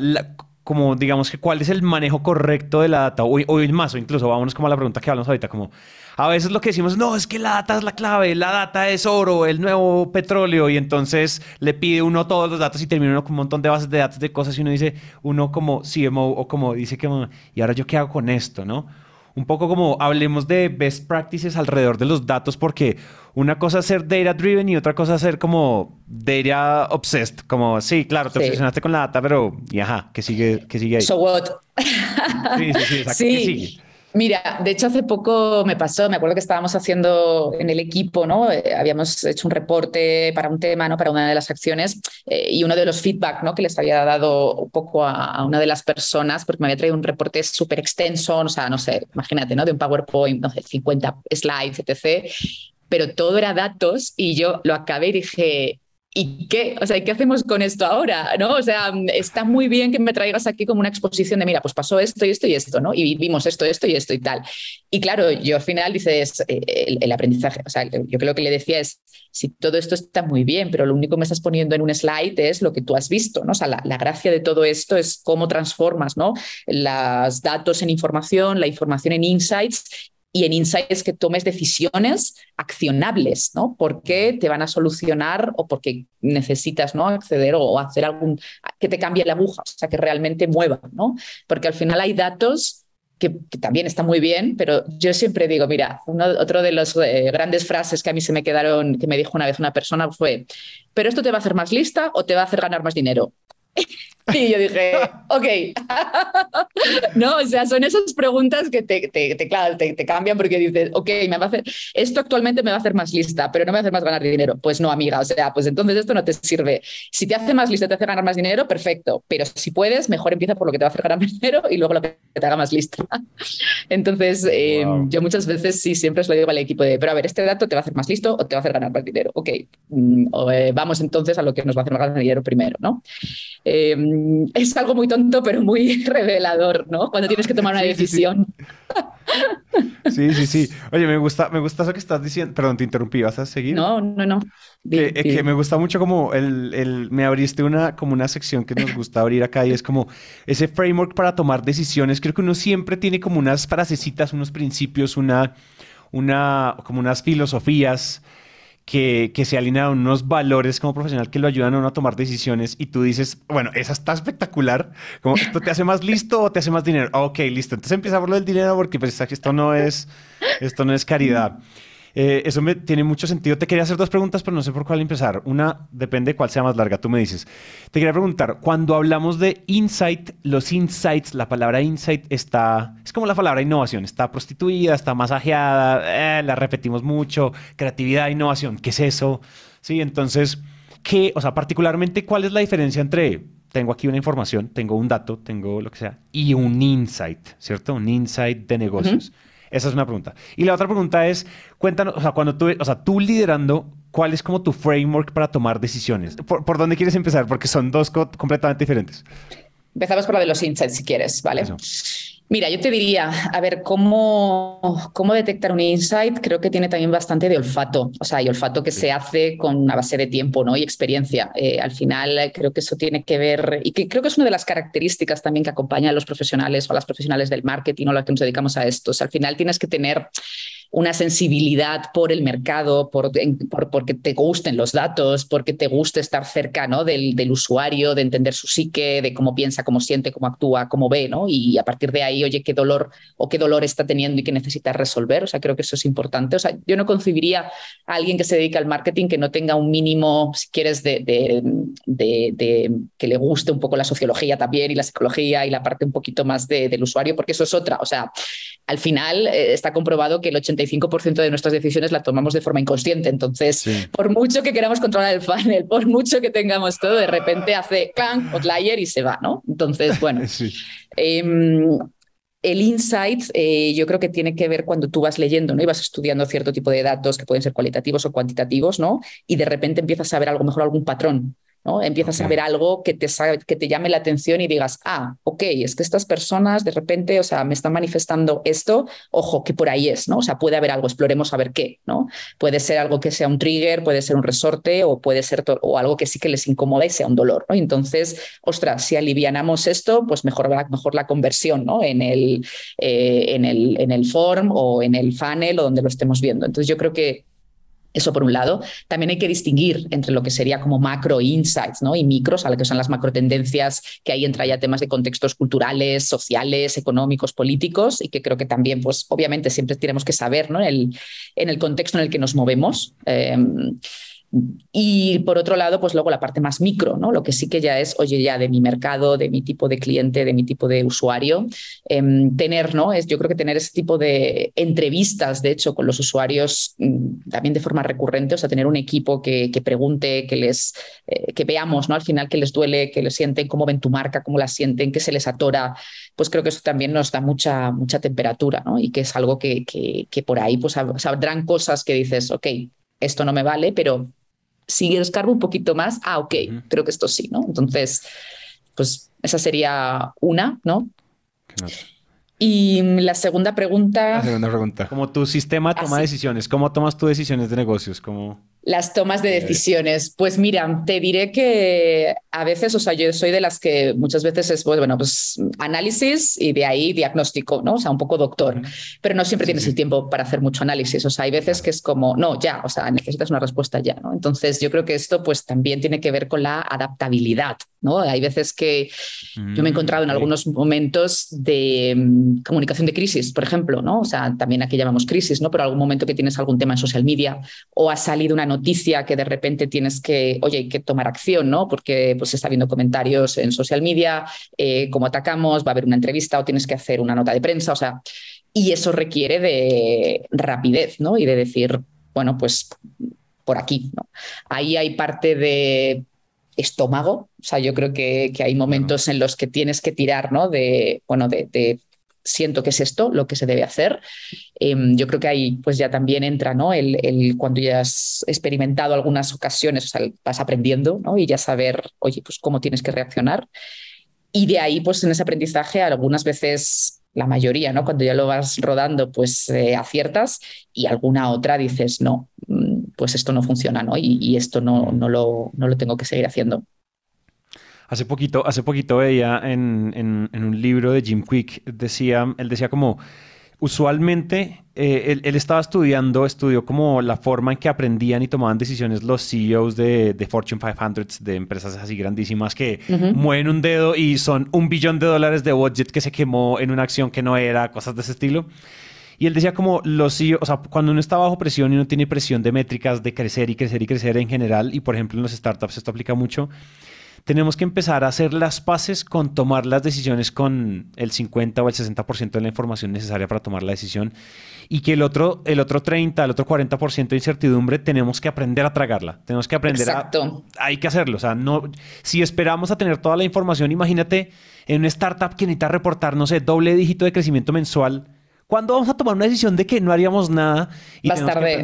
como digamos que cuál es el manejo correcto de la data o, o más, o incluso vámonos como a la pregunta que hablamos ahorita, como a veces lo que decimos, no, es que la data es la clave, la data es oro, el nuevo petróleo, y entonces le pide uno todos los datos y termina uno con un montón de bases de datos de cosas y uno dice, uno como CMO o como dice que, y ahora yo qué hago con esto, ¿no? Un poco como hablemos de best practices alrededor de los datos, porque una cosa es ser data driven y otra cosa es ser como data obsessed. Como, sí, claro, te obsesionaste con la data, pero, y ajá, ¿qué sigue, qué sigue ahí? So what? Sí, sí, sí, exacto. ¿Qué sigue? Mira, de hecho hace poco me pasó, me acuerdo que estábamos haciendo en el equipo, ¿no? Eh, habíamos hecho un reporte para un tema, ¿no? Para una de las acciones eh, y uno de los feedback, ¿no? Que les había dado un poco a, una de las personas, porque me había traído un reporte súper extenso, o sea, no sé, imagínate, ¿no? De un PowerPoint, no sé, 50 slides, etc. Pero todo era datos y yo lo acabé y dije, ¿Y qué? O sea, ¿qué hacemos con esto ahora? ¿no? O sea, está muy bien que me traigas aquí como una exposición de, mira, pues pasó esto y esto y esto, ¿no? Y vimos esto, esto y esto y tal. Y claro, yo al final dices, eh, el, aprendizaje, o sea, yo creo que le decía es, si todo esto está muy bien, pero lo único que me estás poniendo en un slide es lo que tú has visto, ¿no? O sea, la, la gracia de todo esto es cómo transformas, ¿no? Los datos en información, la información en insights y en insights que tomes decisiones accionables, ¿no? Porque te van a solucionar o porque necesitas, ¿no? Acceder o hacer algún, que te cambie la aguja, o sea, que realmente mueva, ¿no? Porque al final hay datos que, también están muy bien, pero yo siempre digo, mira, uno, otro de las eh, grandes frases que a mí se me quedaron, que me dijo una vez una persona fue, pero esto te va a hacer más lista o te va a hacer ganar más dinero. Y yo dije, ok. no, o sea, son esas preguntas que te, te, te, cambian porque dices, ok, me va a hacer, esto actualmente me va a hacer más lista, pero no me va a hacer más ganar dinero. Pues no, amiga, o sea, pues entonces esto no te sirve. Si te hace más lista, te hace ganar más dinero, perfecto, pero si puedes, mejor empieza por lo que te va a hacer ganar (laughs) dinero y luego lo que te haga más lista. entonces, eh, yo muchas veces sí, siempre os lo digo al equipo de, pero a ver, este dato te va a hacer más listo o te va a hacer ganar más dinero. Ok, mm, eh, vamos entonces a lo que nos va a hacer más ganar dinero primero, ¿no? Eh, es algo muy tonto, pero muy (laughs) revelador, ¿no? Cuando tienes que tomar una decisión. (laughs) Sí, sí, sí. Oye, me gusta, me gusta eso que estás diciendo. Perdón, te interrumpí, ¿vas a seguir? No, no, no. Que, que, me gusta mucho como el, el, me abriste una, como una sección que nos gusta abrir acá y es como ese framework para tomar decisiones. Creo que uno siempre tiene como unas frasecitas, unos principios, una, una, como unas filosofías que, que, se alinean unos valores como profesional que lo ayudan a uno a tomar decisiones y tú dices, bueno, esa está espectacular, como esto te hace más listo o te hace más dinero. ok, listo. Entonces empieza a hablar del dinero porque pues, esto no es, esto no es caridad. Eh, eso me tiene mucho sentido. Te quería hacer dos preguntas, pero no sé por cuál empezar. Una depende de cuál sea más larga, tú me dices. Te quería preguntar, cuando hablamos de insight, los insights, la palabra insight está, es como la palabra innovación, está prostituida, está masajeada, eh, la repetimos mucho, creatividad, innovación, ¿qué es eso? Sí, entonces, ¿qué, o sea, particularmente, cuál es la diferencia entre tengo aquí una información, tengo un dato, tengo lo que sea, y un insight, ¿cierto? Un insight de negocios. Esa es una pregunta. Y la otra pregunta es, cuéntanos, o sea, cuando tú, o sea, tú liderando, ¿cuál es como tu framework para tomar decisiones? ¿Por, dónde quieres empezar? Porque son dos completamente diferentes. Empezamos por la de los insights, si quieres, ¿vale? Mira, yo te diría, a ver, ¿cómo, ¿cómo detectar un insight? Creo que tiene también bastante de olfato, o sea, y olfato que se hace con una base de tiempo ¿no? y experiencia. Eh, al final, creo que eso tiene que ver, y que creo que es una de las características también que acompaña a los profesionales o a las profesionales del marketing o a las que nos dedicamos a esto. al final tienes que tener una sensibilidad por el mercado, por, porque te gusten los datos, porque te guste estar cerca ¿no? del, del, usuario, de entender su psique, de cómo piensa, cómo siente, cómo actúa, cómo ve, ¿no? Y a partir de ahí, oye, qué dolor o qué dolor está teniendo y qué necesita resolver. O sea, creo que eso es importante. O sea, yo no concebiría a alguien que se dedica al marketing que no tenga un mínimo, si quieres, de, de, que le guste un poco la sociología también y la psicología y la parte un poquito más del usuario, porque eso es otra. O sea, al final eh, está comprobado que el 80 85% de nuestras decisiones las tomamos de forma inconsciente. Entonces, por mucho que queramos controlar el funnel, por mucho que tengamos todo, de repente hace clank, outlier y se va, ¿no? Entonces, bueno. (laughs) Em, el insight eh, yo creo que tiene que ver cuando tú vas leyendo ¿no? y vas estudiando cierto tipo de datos que pueden ser cualitativos o cuantitativos, ¿no? Y de repente empiezas a ver a lo mejor algún patrón. Empiezas a ver algo que te, que te llame la atención y digas, ah, ok, es que estas personas de repente, o sea, me están manifestando esto, ojo, que por ahí es, ¿no? O sea, puede haber algo, exploremos a ver qué, ¿no? Puede ser algo que sea un trigger, puede ser un resorte o puede ser o algo que sí que les incomoda y sea un dolor, ¿no? Entonces, ostras, si alivianamos esto, pues mejor, mejor la conversión, ¿no? En el, eh, en, el, en el form o en el funnel o donde lo estemos viendo. Entonces, yo creo que Eso por un lado. También hay que distinguir entre lo que sería como macro insights ¿no? y micros, a lo que son las macro tendencias, que ahí entra ya temas de contextos culturales, sociales, económicos, políticos, y que creo que también, pues obviamente siempre tenemos que saber ¿no? en, el, en el contexto en el que nos movemos. Eh, y por otro lado, pues luego la parte más micro, ¿no? Lo que sí que ya es, oye, ya de mi mercado, de mi tipo de cliente, de mi tipo de usuario, em, tener, ¿no? Es, yo creo que tener ese tipo de entrevistas, de hecho, con los usuarios mm, también de forma recurrente, o sea, tener un equipo que, que pregunte, que les, eh, que veamos, ¿no? Al final, que les duele, que les sienten, cómo ven tu marca, cómo la sienten, que se les atora, pues creo que eso también nos da mucha, mucha temperatura, ¿no? Y que es algo que, que, que por ahí, pues, saldrán cosas que dices, ok, esto no me vale, pero si escarbo un poquito más, ah, ok, creo que esto sí, ¿no? Entonces, pues esa sería una, ¿no? Y la segunda pregunta. La segunda pregunta. Como tu sistema toma ah, decisiones, ¿cómo tomas tus decisiones de negocios? ¿Cómo... Las tomas de decisiones. Pues mira, te diré que a veces, o sea, yo soy de las que muchas veces es, pues, bueno, pues análisis y de ahí diagnóstico, ¿no? O sea, un poco doctor, pero no siempre tienes el tiempo para hacer mucho análisis. O sea, hay veces que es como, no, ya, o sea, necesitas una respuesta ya, ¿no? Entonces, yo creo que esto, pues, también tiene que ver con la adaptabilidad, ¿no? Hay veces que yo me he encontrado en mm, algunos momentos de mm, comunicación de crisis, por ejemplo, ¿no? O sea, también aquí llamamos crisis, ¿no? Pero algún momento que tienes algún tema en social media o ha salido una noticia que de repente tienes que, oye, hay que tomar acción, ¿no? Porque pues está viendo comentarios en social media, eh, cómo atacamos, va a haber una entrevista o tienes que hacer una nota de prensa, o sea, y eso requiere de rapidez, ¿no? Y de decir, bueno, pues por aquí, ¿no? Ahí hay parte de estómago, o sea, yo creo que, que hay momentos en los que tienes que tirar, ¿no? De, bueno, de, de siento que es esto lo que se debe hacer. Em, yo creo que ahí pues ya también entra ¿no? el, cuando ya has experimentado algunas ocasiones, o sea, vas aprendiendo ¿no? y ya saber, oye, pues cómo tienes que reaccionar. Y de ahí, pues en ese aprendizaje, algunas veces, la mayoría, ¿no? Cuando ya lo vas rodando, pues eh, aciertas y alguna otra dices, no, mm, pues esto no funciona, ¿no? Y, y esto no, no, lo, no lo tengo que seguir haciendo. Hace poquito, hace poquito veía en, un libro de Jim Quick, decía, él decía como, usualmente eh, él, estaba estudiando, estudió como la forma en que aprendían y tomaban decisiones los CEOs de, Fortune 500, de empresas así grandísimas que mueven un dedo y son un billón de dólares de budget que se quemó en una acción que no era, cosas de ese estilo. Y él decía como los CEOs, o sea, cuando uno está bajo presión y no tiene presión de métricas de crecer y crecer y crecer en general, y por ejemplo en los startups esto aplica mucho, tenemos que empezar a hacer las paces con tomar las decisiones con el 50 o el 60% de la información necesaria para tomar la decisión y que el otro, el otro 30, el otro 40% de incertidumbre tenemos que aprender a tragarla. Tenemos que aprender Exacto. a... Hay que hacerlo. O sea, no, si esperamos a tener toda la información, imagínate en una startup que necesita reportar, no sé, doble dígito de crecimiento mensual. ¿Cuándo vamos a tomar una decisión de que no haríamos nada? Y Más tarde.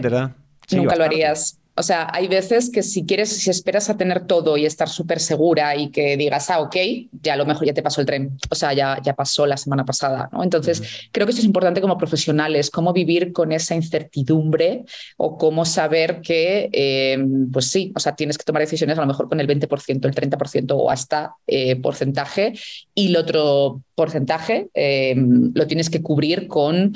Nunca lo harías. O sea, hay veces que si quieres, si esperas a tener todo y estar súper segura y que digas, ah, ok, ya a lo mejor ya te pasó el tren. O sea, ya, ya pasó la semana pasada, ¿no? Entonces, creo que eso es importante como profesionales, cómo vivir con esa incertidumbre o cómo saber que, eh, pues sí, o sea, tienes que tomar decisiones a lo mejor con el 20%, el 30% o hasta eh, porcentaje y el otro porcentaje eh, lo tienes que cubrir con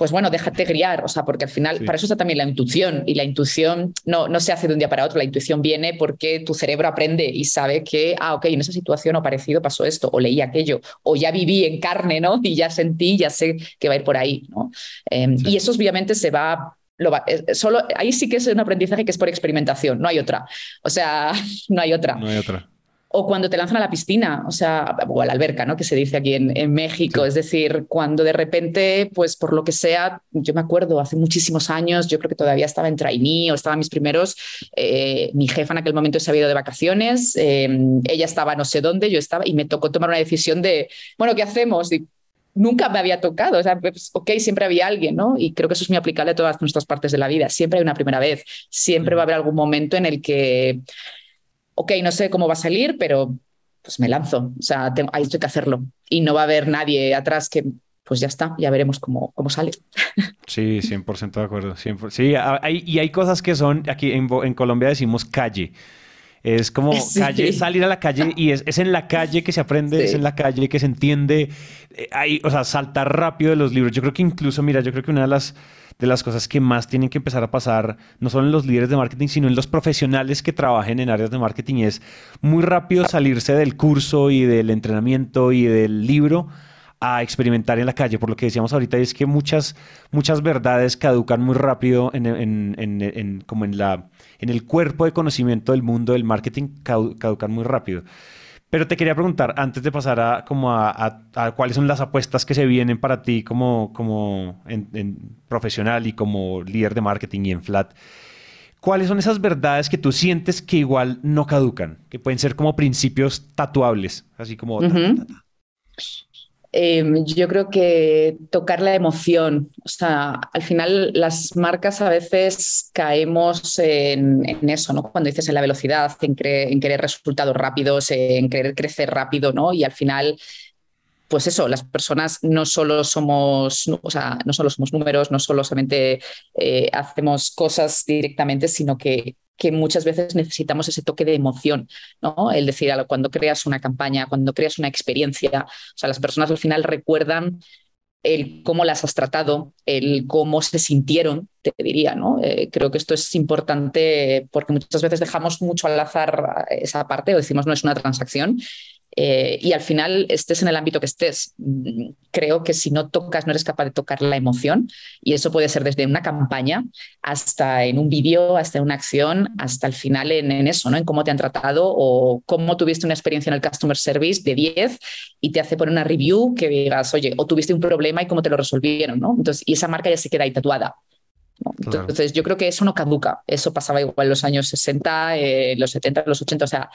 pues bueno, déjate guiar, o sea, porque al final, para eso está también la intuición, y la intuición no, no se hace de un día para otro, la intuición viene porque tu cerebro aprende y sabe que, ah, ok, en esa situación o parecido pasó esto, o leí aquello, o ya viví en carne, ¿no? (laughs) Y ya sentí, ya sé que va a ir por ahí, ¿no? Em, y eso obviamente se va lo va, eh, solo, ahí sí que es un aprendizaje que es por experimentación, no hay otra. O sea, (laughs) no hay otra. No hay otra o cuando te lanzan a la piscina, o sea, o a la alberca, ¿no? Que se dice aquí en, México. Es decir, cuando de repente, pues por lo que sea, yo me acuerdo hace muchísimos años, yo creo que todavía estaba en trainee o estaba en mis primeros, eh, mi jefa en aquel momento se había ido de vacaciones, em, ella estaba no sé dónde, yo estaba, y me tocó tomar una decisión de, bueno, ¿qué hacemos? Y, nunca me había tocado. O sea, pues, ok, siempre había alguien, ¿no? Y creo que eso es muy aplicable a todas nuestras partes de la vida. Siempre hay una primera vez. Siempre va a haber algún momento en el que ok, no sé cómo va a salir, pero pues me lanzo, o sea, ahí estoy que hacerlo. Y no va a haber nadie atrás que, pues ya está, ya veremos cómo, cómo sale. (laughs) Sí, 100% de acuerdo. Sí, y hay cosas que son, aquí en, Colombia decimos calle. Es como (laughs) calle, salir a la calle y es, en la calle que se aprende, es en la calle que se entiende. Eh, o sea, saltar rápido de los libros. Yo creo que incluso, mira, yo creo que una de las, de las cosas que más tienen que empezar a pasar, no solo en los líderes de marketing, sino en los profesionales que trabajen en áreas de marketing, es muy rápido salirse del curso y del entrenamiento y del libro a experimentar en la calle. Por lo que decíamos ahorita, es que muchas, muchas verdades caducan muy rápido en, en, en, como en, la, en el cuerpo de conocimiento del mundo del marketing, caducan muy rápido. Pero te quería preguntar, antes de pasar a, como a, a, cuáles son las apuestas que se vienen para ti como, como en, profesional y como líder de marketing y en Flat, ¿cuáles son esas verdades que tú sientes que igual no caducan? Que pueden ser como principios tatuables, así como... Em, yo creo que tocar la emoción, o sea, al final las marcas a veces caemos en, eso, ¿no? Cuando dices en la velocidad, en, querer resultados rápidos, en querer crecer rápido, ¿no? Y al final, pues eso, las personas no solo somos, o sea, no solo somos números, no solo solamente eh, hacemos cosas directamente, sino que que muchas veces necesitamos ese toque de emoción, ¿no? El decir, cuando creas una campaña, cuando creas una experiencia, o sea, las personas al final recuerdan el cómo las has tratado, el cómo se sintieron, te diría, ¿no? Eh, creo que esto es importante porque muchas veces dejamos mucho al azar esa parte o decimos no es una transacción eh, y al final estés en el ámbito que estés. Creo que si no tocas, no eres capaz de tocar la emoción y eso puede ser desde una campaña hasta en un vídeo, hasta en una acción, hasta el final en, eso, ¿no? En cómo te han tratado o cómo tuviste una experiencia en el customer service de 10 y te hace poner una review que digas, oye, o tuviste un problema y cómo te lo resolvieron, ¿no? Entonces, y esa marca ya se queda ahí tatuada. Entonces, yo creo que eso no caduca. Eso pasaba igual en los años 60, eh, los 70, los 80. O sea,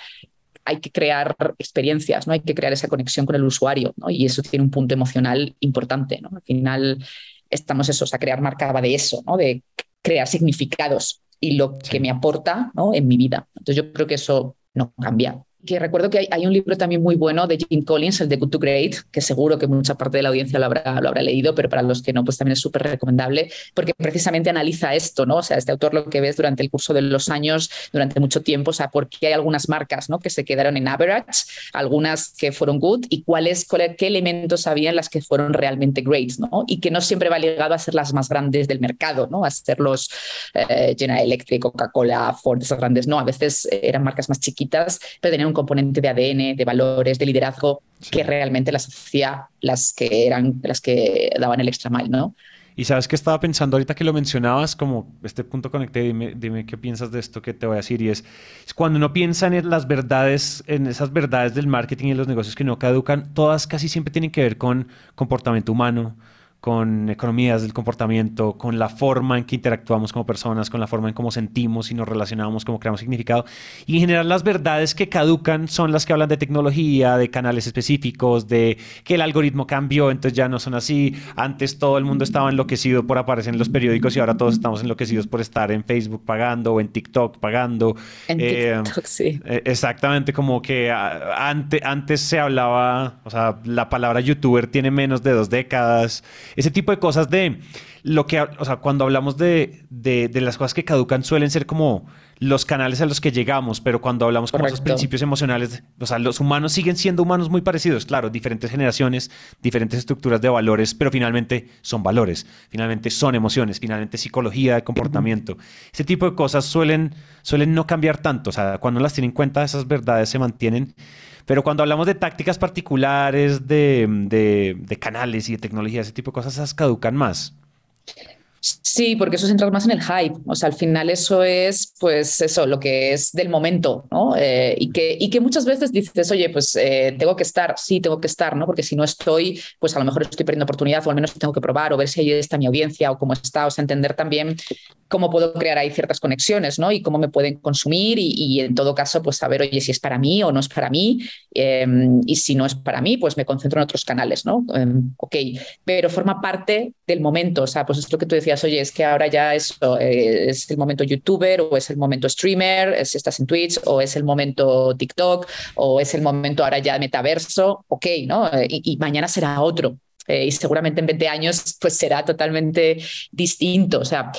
hay que crear experiencias, ¿no? Hay que crear esa conexión con el usuario, ¿no? Y eso tiene un punto emocional importante, ¿no? Al final estamos eso, o sea, crear marca va de eso, ¿no? De crear significados y lo que me aporta, ¿no? En mi vida. Entonces yo creo que eso no cambia que recuerdo que hay, un libro también muy bueno de Jim Collins, el de Good to Great, que seguro que mucha parte de la audiencia lo habrá, lo habrá leído, pero para los que no, pues también es súper recomendable, porque precisamente analiza esto, ¿no? O sea, este autor lo que ves durante el curso de los años, durante mucho tiempo, o sea, por qué hay algunas marcas, ¿no? Que se quedaron en average, algunas que fueron good, y cuáles, qué elementos había en las que fueron realmente great, ¿no? Y que no siempre va ligado a ser las más grandes del mercado, ¿no? A ser los eh, General Electric, Coca-Cola, Ford, esas grandes, no, a veces eran marcas más chiquitas, pero tenían un componente de ADN, de valores, de liderazgo, que realmente las hacía las que eran las que daban el extra mile, ¿no? Y sabes que estaba pensando ahorita que lo mencionabas, como este punto conecté, dime, dime qué piensas de esto que te voy a decir. Y es, es, cuando uno piensa en las verdades, en esas verdades del marketing y los negocios que no caducan, todas casi siempre tienen que ver con comportamiento humano, con economías del comportamiento, con la forma en que interactuamos como personas, con la forma en cómo sentimos y nos relacionamos, cómo creamos significado. Y en general las verdades que caducan son las que hablan de tecnología, de canales específicos, de que el algoritmo cambió, entonces ya no son así. Antes todo el mundo estaba enloquecido por aparecer en los periódicos y ahora todos estamos enloquecidos por estar en Facebook pagando o en TikTok pagando. En eh, TikTok, sí. Eh, exactamente, como que antes, antes se hablaba, o sea, la palabra youtuber tiene menos de dos décadas ese tipo de cosas de lo que, o sea, cuando hablamos de, de, las cosas que caducan suelen ser como los canales a los que llegamos, pero cuando hablamos como esos principios emocionales, o sea, los humanos siguen siendo humanos muy parecidos, claro, diferentes generaciones, diferentes estructuras de valores, pero finalmente son valores, finalmente son emociones, finalmente psicología de comportamiento. Ese tipo de cosas suelen, suelen no cambiar tanto, o sea, cuando las tienen en cuenta, esas verdades se mantienen pero cuando hablamos de tácticas particulares, de, de, canales y de tecnología, ese tipo de cosas, esas caducan más. Sí, porque eso es entrar más en el hype. O sea, al final eso es, pues, eso, lo que es del momento, ¿no? Eh, y, que, y que muchas veces dices, oye, pues eh, tengo que estar, sí, tengo que estar, ¿no? Porque si no estoy, pues a lo mejor estoy perdiendo oportunidad o al menos tengo que probar o ver si ahí está mi audiencia o cómo está, o sea, entender también cómo puedo crear ahí ciertas conexiones, ¿no? Y cómo me pueden consumir y, en todo caso, pues saber, oye, si es para mí o no es para mí. Em, y si no es para mí, pues me concentro en otros canales, ¿no? Em, ok, pero forma parte del momento, o sea, pues es lo que tú decías, oye, es que ahora ya eso, eh, es el momento youtuber o es el momento streamer, si estás en Twitch o es el momento TikTok o es el momento ahora ya metaverso, ok, ¿no? Eh, y, mañana será otro. Eh, y seguramente en 20 años pues será totalmente distinto. O sea,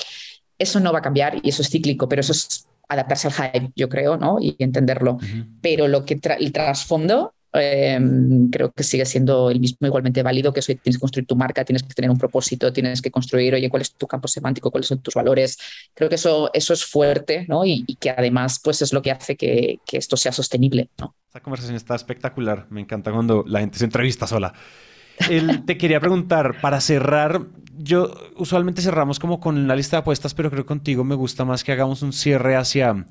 eso no va a cambiar y eso es cíclico, pero eso es adaptarse al hype, yo creo, ¿no? Y entenderlo. Pero lo que el trasfondo Em, creo que sigue siendo el mismo igualmente válido que tienes que construir tu marca, tienes que tener un propósito, tienes que construir, oye, cuál es tu campo semántico, cuáles son tus valores. Creo que eso, eso es fuerte ¿no? y, que además pues es lo que hace que, que esto sea sostenible. ¿no? Esta conversación está espectacular, me encanta cuando la gente se entrevista sola. te quería preguntar, para cerrar, yo usualmente cerramos como con una lista de apuestas, pero creo que contigo me gusta más que hagamos un cierre hacia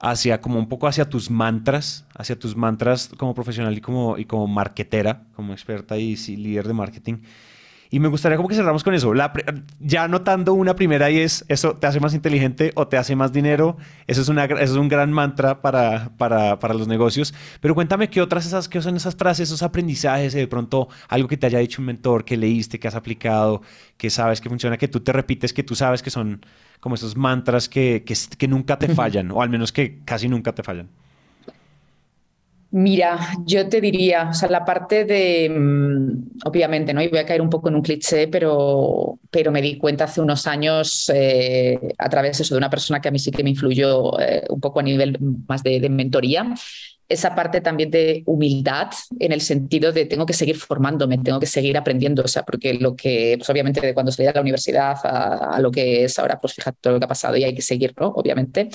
hacia como un poco hacia tus mantras, hacia tus mantras como profesional y como, y como marketera, como experta y, líder de marketing. Y me gustaría como que cerramos con eso. ya anotando una primera y es, ¿eso te hace más inteligente o te hace más dinero? Eso es, una, eso es un gran mantra para, para, para, los negocios. Pero cuéntame qué otras esas, qué son esas frases, esos aprendizajes, de pronto algo que te haya dicho un mentor, que leíste, que has aplicado, que sabes que funciona, que tú te repites, que tú sabes que son como esos mantras que, que, nunca te fallan, o al menos que casi nunca te fallan? Mira, yo te diría, o sea, la parte de, mm, obviamente, ¿no? Y voy a caer un poco en un cliché, pero, pero me di cuenta hace unos años eh, a través de eso, de una persona que a mí sí que me influyó eh, un poco a nivel más de, de mentoría, esa parte también de humildad en el sentido de tengo que seguir formándome, tengo que seguir aprendiendo, o sea, porque lo que, pues obviamente de cuando salí de la universidad a, lo que es ahora, pues fíjate todo lo que ha pasado y hay que seguir, ¿no? Obviamente.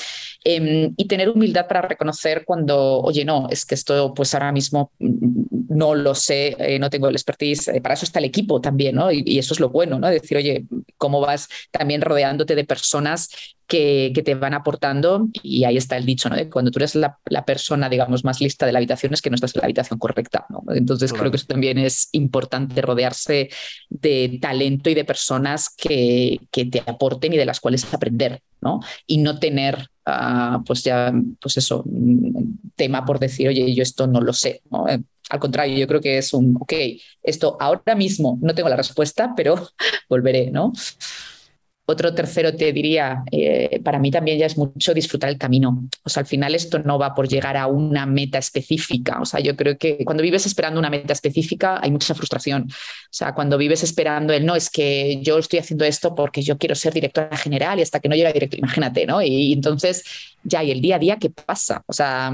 Em, y tener humildad para reconocer cuando, oye, no, es que esto pues ahora mismo no lo sé, eh, no tengo el expertise, eh, para eso está el equipo también, ¿no? Y, y, eso es lo bueno, ¿no? Decir, oye, ¿cómo vas también rodeándote de personas que, te van aportando y ahí está el dicho, ¿no? De cuando tú eres la, persona, digamos, más lista de la habitación es que no estás en la habitación correcta, ¿no? Entonces creo que eso también es importante rodearse de talento y de personas que, que te aporten y de las cuales aprender, ¿no? Y no tener, ah, pues ya, pues eso, tema por decir, oye, yo esto no lo sé, ¿no? Eh, al contrario, yo creo que es un, ok, esto ahora mismo no tengo la respuesta, pero (laughs) volveré, ¿no? Otro tercero te diría, eh, para mí también ya es mucho disfrutar el camino. O sea, al final esto no va por llegar a una meta específica. O sea, yo creo que cuando vives esperando una meta específica hay mucha frustración. O sea, cuando vives esperando el no, es que yo estoy haciendo esto porque yo quiero ser directora general y hasta que no llega director, imagínate, ¿no? Y, entonces ya, y el día a día, ¿qué pasa? O sea,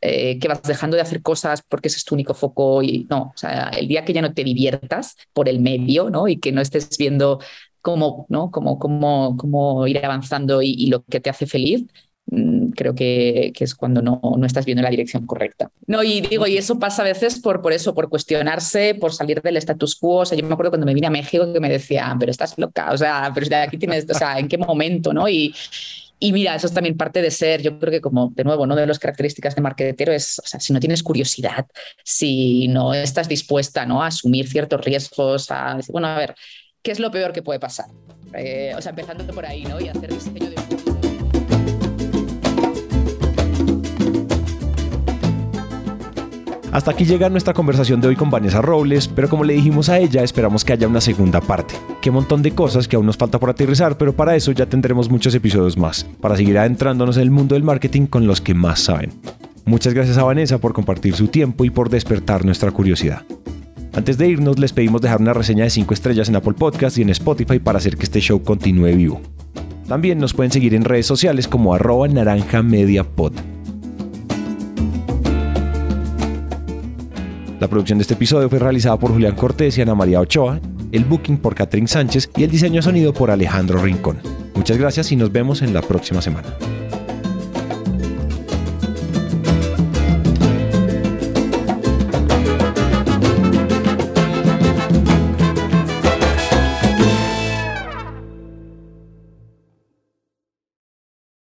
eh, que vas dejando de hacer cosas porque ese es tu único foco y no, o sea, el día que ya no te diviertas por el medio, ¿no? Y que no estés viendo cómo, ¿no? cómo, cómo, cómo ir avanzando y, lo que te hace feliz, mm, creo que, que, es cuando no, no estás viendo la dirección correcta. No, y digo, y eso pasa a veces por, por eso, por cuestionarse, por salir del status quo. O sea, yo me acuerdo cuando me vine a México que me decía, pero estás loca, o sea, pero aquí tienes, o sea, ¿en qué momento? ¿no? Y, y mira, eso es también parte de ser, yo creo que como, de nuevo, una de las características de marketero es, o sea, si no tienes curiosidad, si no estás dispuesta ¿no? a asumir ciertos riesgos, a decir, bueno, a ver, ¿qué es lo peor que puede pasar? Eh, o sea, empezando por ahí, ¿no? Y hacer diseño de... Hasta aquí llega nuestra conversación de hoy con Vanessa Robles, pero como le dijimos a ella, esperamos que haya una segunda parte. Qué montón de cosas que aún nos falta por aterrizar, pero para eso ya tendremos muchos episodios más, para seguir adentrándonos en el mundo del marketing con los que más saben. Muchas gracias a Vanessa por compartir su tiempo y por despertar nuestra curiosidad. Antes de irnos, les pedimos dejar una reseña de 5 estrellas en Apple Podcast y en Spotify para hacer que este show continúe vivo. También nos pueden seguir en redes sociales como arroba naranja media pod. La producción de este episodio fue realizada por Julián Cortés y Ana María Ochoa, el booking por Catherine Sánchez y el diseño sonido por Alejandro Rincón. Muchas gracias y nos vemos en la próxima semana.